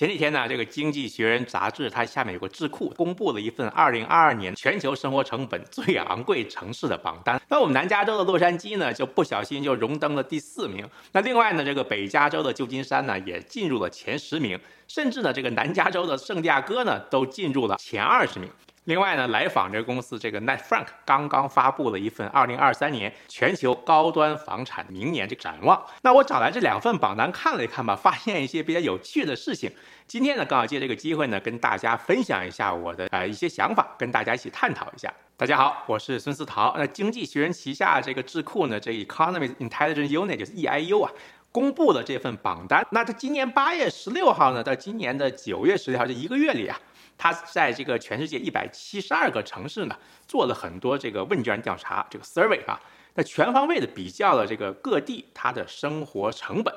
前几天呢，这个《经济学人》杂志它下面有个智库公布了一份二零二二年全球生活成本最昂贵城市的榜单。那我们南加州的洛杉矶呢，就不小心就荣登了第四名。那另外呢，这个北加州的旧金山呢，也进入了前十名，甚至呢，这个南加州的圣地亚哥呢，都进入了前二十名。另外呢，来访这个公司这个 Net Frank 刚刚发布了一份二零二三年全球高端房产明年这个展望。那我找来这两份榜单看了一看吧，发现一些比较有趣的事情。今天呢，刚好借这个机会呢，跟大家分享一下我的呃一些想法，跟大家一起探讨一下。大家好，我是孙思桃。那经济学人旗下这个智库呢，这 Economist Intelligence Unit 就是 EIU 啊，公布了这份榜单。那它今年八月十六号呢，到今年的九月十六号这一个月里啊。他在这个全世界一百七十二个城市呢，做了很多这个问卷调查，这个 survey 啊，那全方位的比较了这个各地它的生活成本，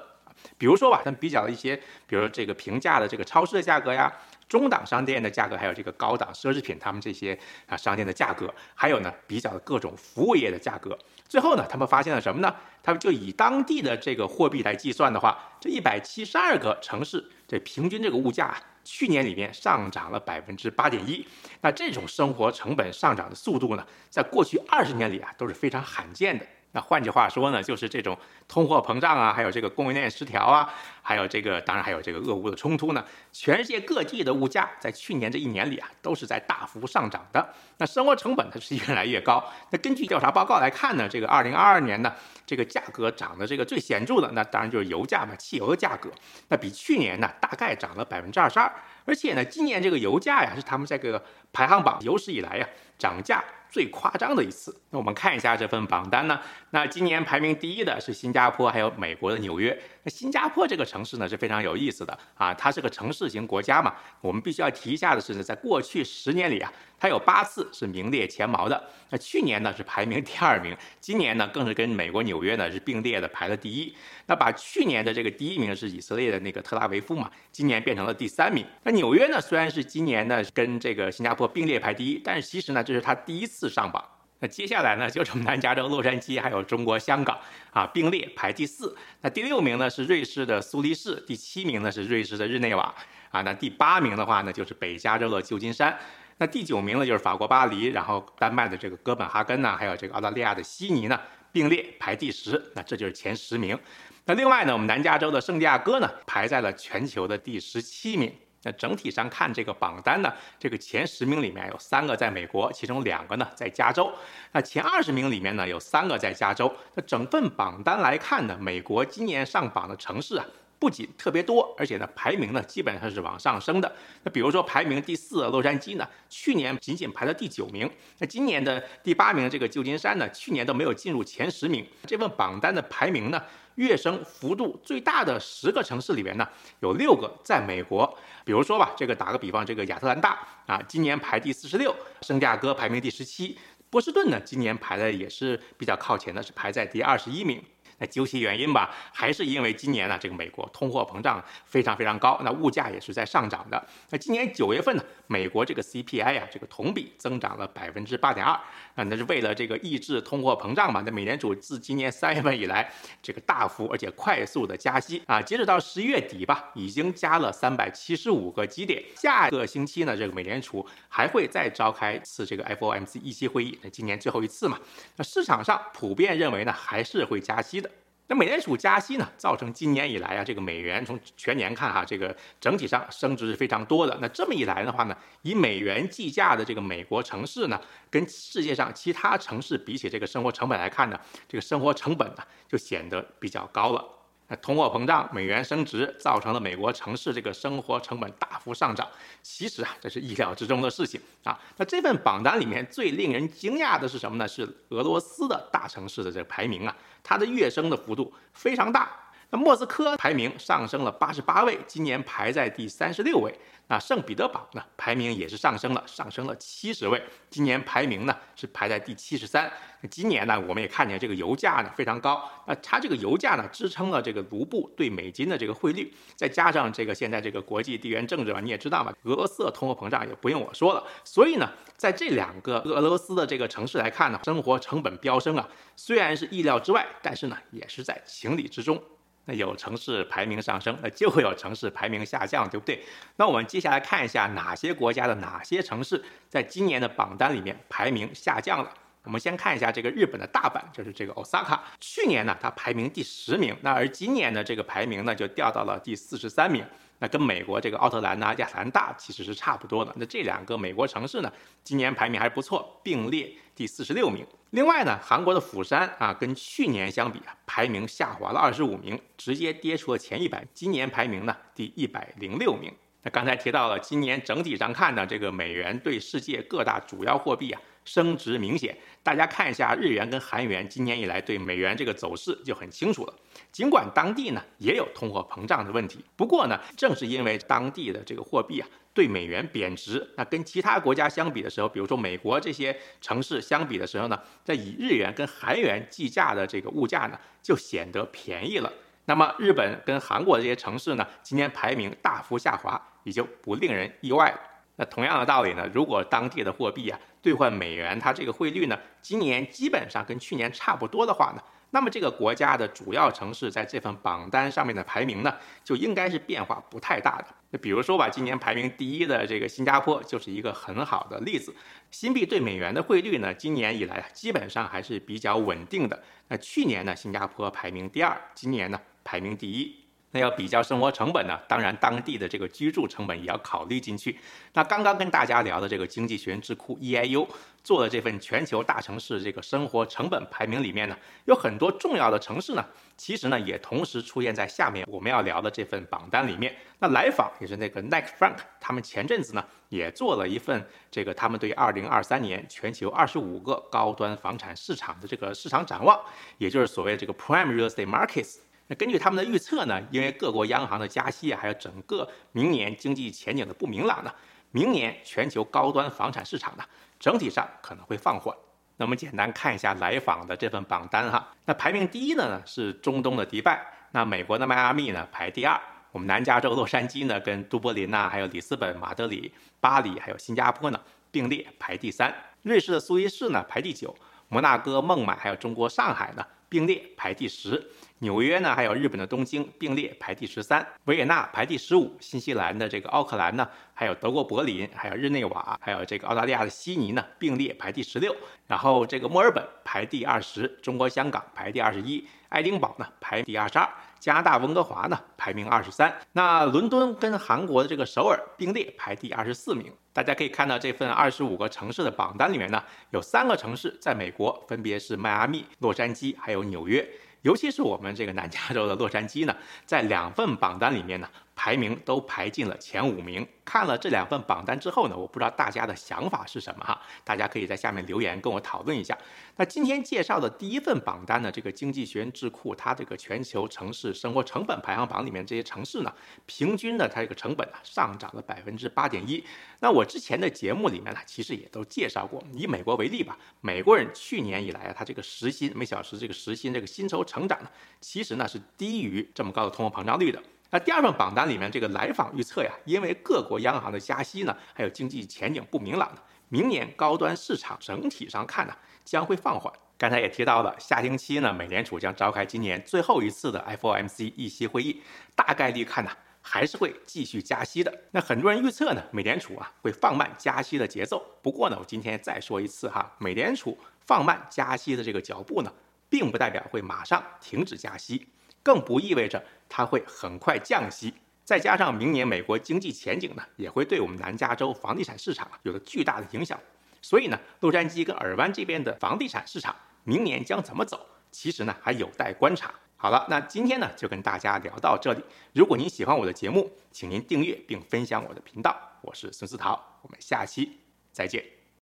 比如说吧，他们比较了一些，比如这个平价的这个超市的价格呀，中档商店的价格，还有这个高档奢侈品他们这些啊商店的价格，还有呢比较各种服务业的价格。最后呢，他们发现了什么呢？他们就以当地的这个货币来计算的话，这一百七十二个城市这平均这个物价。去年里面上涨了百分之八点一，那这种生活成本上涨的速度呢，在过去二十年里啊都是非常罕见的。那换句话说呢，就是这种通货膨胀啊，还有这个供应链失调啊，还有这个当然还有这个俄乌的冲突呢，全世界各地的物价在去年这一年里啊都是在大幅上涨的。那生活成本它是越来越高。那根据调查报告来看呢，这个二零二二年呢，这个价格涨的这个最显著的，那当然就是油价嘛，汽油的价格，那比去年呢大概涨了百分之二十二。而且呢，今年这个油价呀，是他们这个排行榜有史以来呀涨价最夸张的一次。那我们看一下这份榜单呢，那今年排名第一的是新加坡，还有美国的纽约。那新加坡这个城市呢是非常有意思的啊，它是个城市型国家嘛。我们必须要提一下的是呢，在过去十年里啊，它有八次是名列前茅的。那去年呢是排名第二名，今年呢更是跟美国纽约呢是并列的排了第一。那把去年的这个第一名是以色列的那个特拉维夫嘛，今年变成了第三名。那纽约呢虽然是今年呢跟这个新加坡并列排第一，但是其实呢这是它第一次上榜。那接下来呢，就是我们南加州洛杉矶，还有中国香港啊并列排第四。那第六名呢是瑞士的苏黎世，第七名呢是瑞士的日内瓦啊。那第八名的话呢就是北加州的旧金山。那第九名呢就是法国巴黎，然后丹麦的这个哥本哈根呢，还有这个澳大利亚的悉尼呢并列排第十。那这就是前十名。那另外呢，我们南加州的圣地亚哥呢排在了全球的第十七名。那整体上看这个榜单呢，这个前十名里面有三个在美国，其中两个呢在加州。那前二十名里面呢有三个在加州。那整份榜单来看呢，美国今年上榜的城市啊，不仅特别多，而且呢排名呢基本上是往上升的。那比如说排名第四的洛杉矶呢，去年仅仅排到第九名。那今年的第八名这个旧金山呢，去年都没有进入前十名。这份榜单的排名呢？跃升幅度最大的十个城市里面呢，有六个在美国。比如说吧，这个打个比方，这个亚特兰大啊，今年排第四十六；圣地亚哥排名第十七；波士顿呢，今年排的也是比较靠前的，是排在第二十一名。究其原因吧，还是因为今年呢，这个美国通货膨胀非常非常高，那物价也是在上涨的。那今年九月份呢，美国这个 CPI 啊，这个同比增长了百分之八点二，啊，那是为了这个抑制通货膨胀嘛。那美联储自今年三月份以来，这个大幅而且快速的加息啊，截止到十一月底吧，已经加了三百七十五个基点。下个星期呢，这个美联储还会再召开一次这个 FOMC 议息会议，那今年最后一次嘛。那市场上普遍认为呢，还是会加息的。那美联储加息呢，造成今年以来啊，这个美元从全年看哈，这个整体上升值是非常多的。那这么一来的话呢，以美元计价的这个美国城市呢，跟世界上其他城市比起这个生活成本来看呢，这个生活成本呢就显得比较高了。那通货膨胀、美元升值，造成了美国城市这个生活成本大幅上涨。其实啊，这是意料之中的事情啊。那这份榜单里面最令人惊讶的是什么呢？是俄罗斯的大城市的这个排名啊，它的跃升的幅度非常大。那莫斯科排名上升了八十八位，今年排在第三十六位。那圣彼得堡呢，排名也是上升了，上升了七十位，今年排名呢是排在第七十三。那今年呢，我们也看见这个油价呢非常高，那它这个油价呢支撑了这个卢布对美金的这个汇率，再加上这个现在这个国际地缘政治吧，你也知道嘛，俄罗斯通货膨胀也不用我说了。所以呢，在这两个俄罗斯的这个城市来看呢，生活成本飙升啊，虽然是意料之外，但是呢，也是在情理之中。那有城市排名上升，那就会有城市排名下降，对不对？那我们接下来看一下哪些国家的哪些城市在今年的榜单里面排名下降了。我们先看一下这个日本的大阪，就是这个 Osaka，去年呢它排名第十名，那而今年的这个排名呢就掉到了第四十三名。那跟美国这个奥特兰呐、亚特兰大其实是差不多的。那这两个美国城市呢，今年排名还不错，并列第四十六名。另外呢，韩国的釜山啊，跟去年相比啊，排名下滑了二十五名，直接跌出了前一百。今年排名呢第一百零六名。那刚才提到了，今年整体上看呢，这个美元对世界各大主要货币啊。升值明显，大家看一下日元跟韩元今年以来对美元这个走势就很清楚了。尽管当地呢也有通货膨胀的问题，不过呢，正是因为当地的这个货币啊对美元贬值，那跟其他国家相比的时候，比如说美国这些城市相比的时候呢，在以日元跟韩元计价的这个物价呢就显得便宜了。那么日本跟韩国这些城市呢，今年排名大幅下滑，也就不令人意外了。那同样的道理呢，如果当地的货币啊兑换美元，它这个汇率呢，今年基本上跟去年差不多的话呢，那么这个国家的主要城市在这份榜单上面的排名呢，就应该是变化不太大的。那比如说吧，今年排名第一的这个新加坡就是一个很好的例子。新币对美元的汇率呢，今年以来基本上还是比较稳定的。那去年呢，新加坡排名第二，今年呢排名第一。那要比较生活成本呢，当然当地的这个居住成本也要考虑进去。那刚刚跟大家聊的这个经济学人智库 EIU 做的这份全球大城市这个生活成本排名里面呢，有很多重要的城市呢，其实呢也同时出现在下面我们要聊的这份榜单里面。那来访也是那个 Nick Frank，他们前阵子呢也做了一份这个他们对2023年全球25个高端房产市场的这个市场展望，也就是所谓这个 Prime Real Estate Markets。那根据他们的预测呢，因为各国央行的加息啊，还有整个明年经济前景的不明朗呢，明年全球高端房产市场呢，整体上可能会放缓。那我们简单看一下来访的这份榜单哈。那排名第一的呢是中东的迪拜，那美国的迈阿密呢排第二，我们南加州洛杉矶呢跟都柏林呐，还有里斯本、马德里、巴黎还有新加坡呢并列排第三，瑞士的苏黎世呢排第九，摩纳哥、孟买还有中国上海呢并列排第十。纽约呢，还有日本的东京并列排第十三，维也纳排第十五，新西兰的这个奥克兰呢，还有德国柏林，还有日内瓦，还有这个澳大利亚的悉尼呢并列排第十六，然后这个墨尔本排第二十，中国香港排第二十一，爱丁堡呢排第二十二，加拿大温哥华呢排名二十三，那伦敦跟韩国的这个首尔并列排第二十四名。大家可以看到这份二十五个城市的榜单里面呢，有三个城市在美国，分别是迈阿密、洛杉矶还有纽约。尤其是我们这个南加州的洛杉矶呢，在两份榜单里面呢。排名都排进了前五名。看了这两份榜单之后呢，我不知道大家的想法是什么哈，大家可以在下面留言跟我讨论一下。那今天介绍的第一份榜单呢，这个经济学人智库它这个全球城市生活成本排行榜里面这些城市呢，平均的它这个成本呢上涨了百分之八点一。那我之前的节目里面呢，其实也都介绍过，以美国为例吧，美国人去年以来啊，他这个时薪每小时这个时薪这个薪酬成长呢，其实呢是低于这么高的通货膨胀率的。那第二份榜单里面，这个来访预测呀，因为各国央行的加息呢，还有经济前景不明朗呢，明年高端市场整体上看呢，将会放缓。刚才也提到了，下星期呢，美联储将召开今年最后一次的 FOMC 议息会议，大概率看呢，还是会继续加息的。那很多人预测呢，美联储啊会放慢加息的节奏。不过呢，我今天再说一次哈，美联储放慢加息的这个脚步呢，并不代表会马上停止加息。更不意味着它会很快降息，再加上明年美国经济前景呢，也会对我们南加州房地产市场有着巨大的影响。所以呢，洛杉矶跟尔湾这边的房地产市场明年将怎么走，其实呢还有待观察。好了，那今天呢就跟大家聊到这里。如果您喜欢我的节目，请您订阅并分享我的频道。我是孙思桃，我们下期再见。